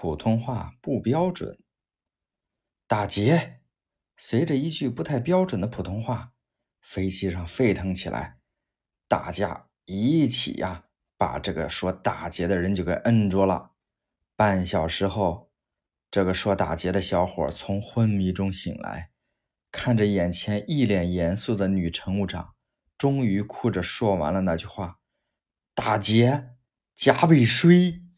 普通话不标准。打劫随着一句不太标准的普通话飞机上沸腾起来大家一起呀把这个说打劫的人就给摁住了。半小时后这个说打劫的小伙从昏迷中醒来看着眼前一脸严肃的女乘务长终于哭着说完了那句话打劫加倍税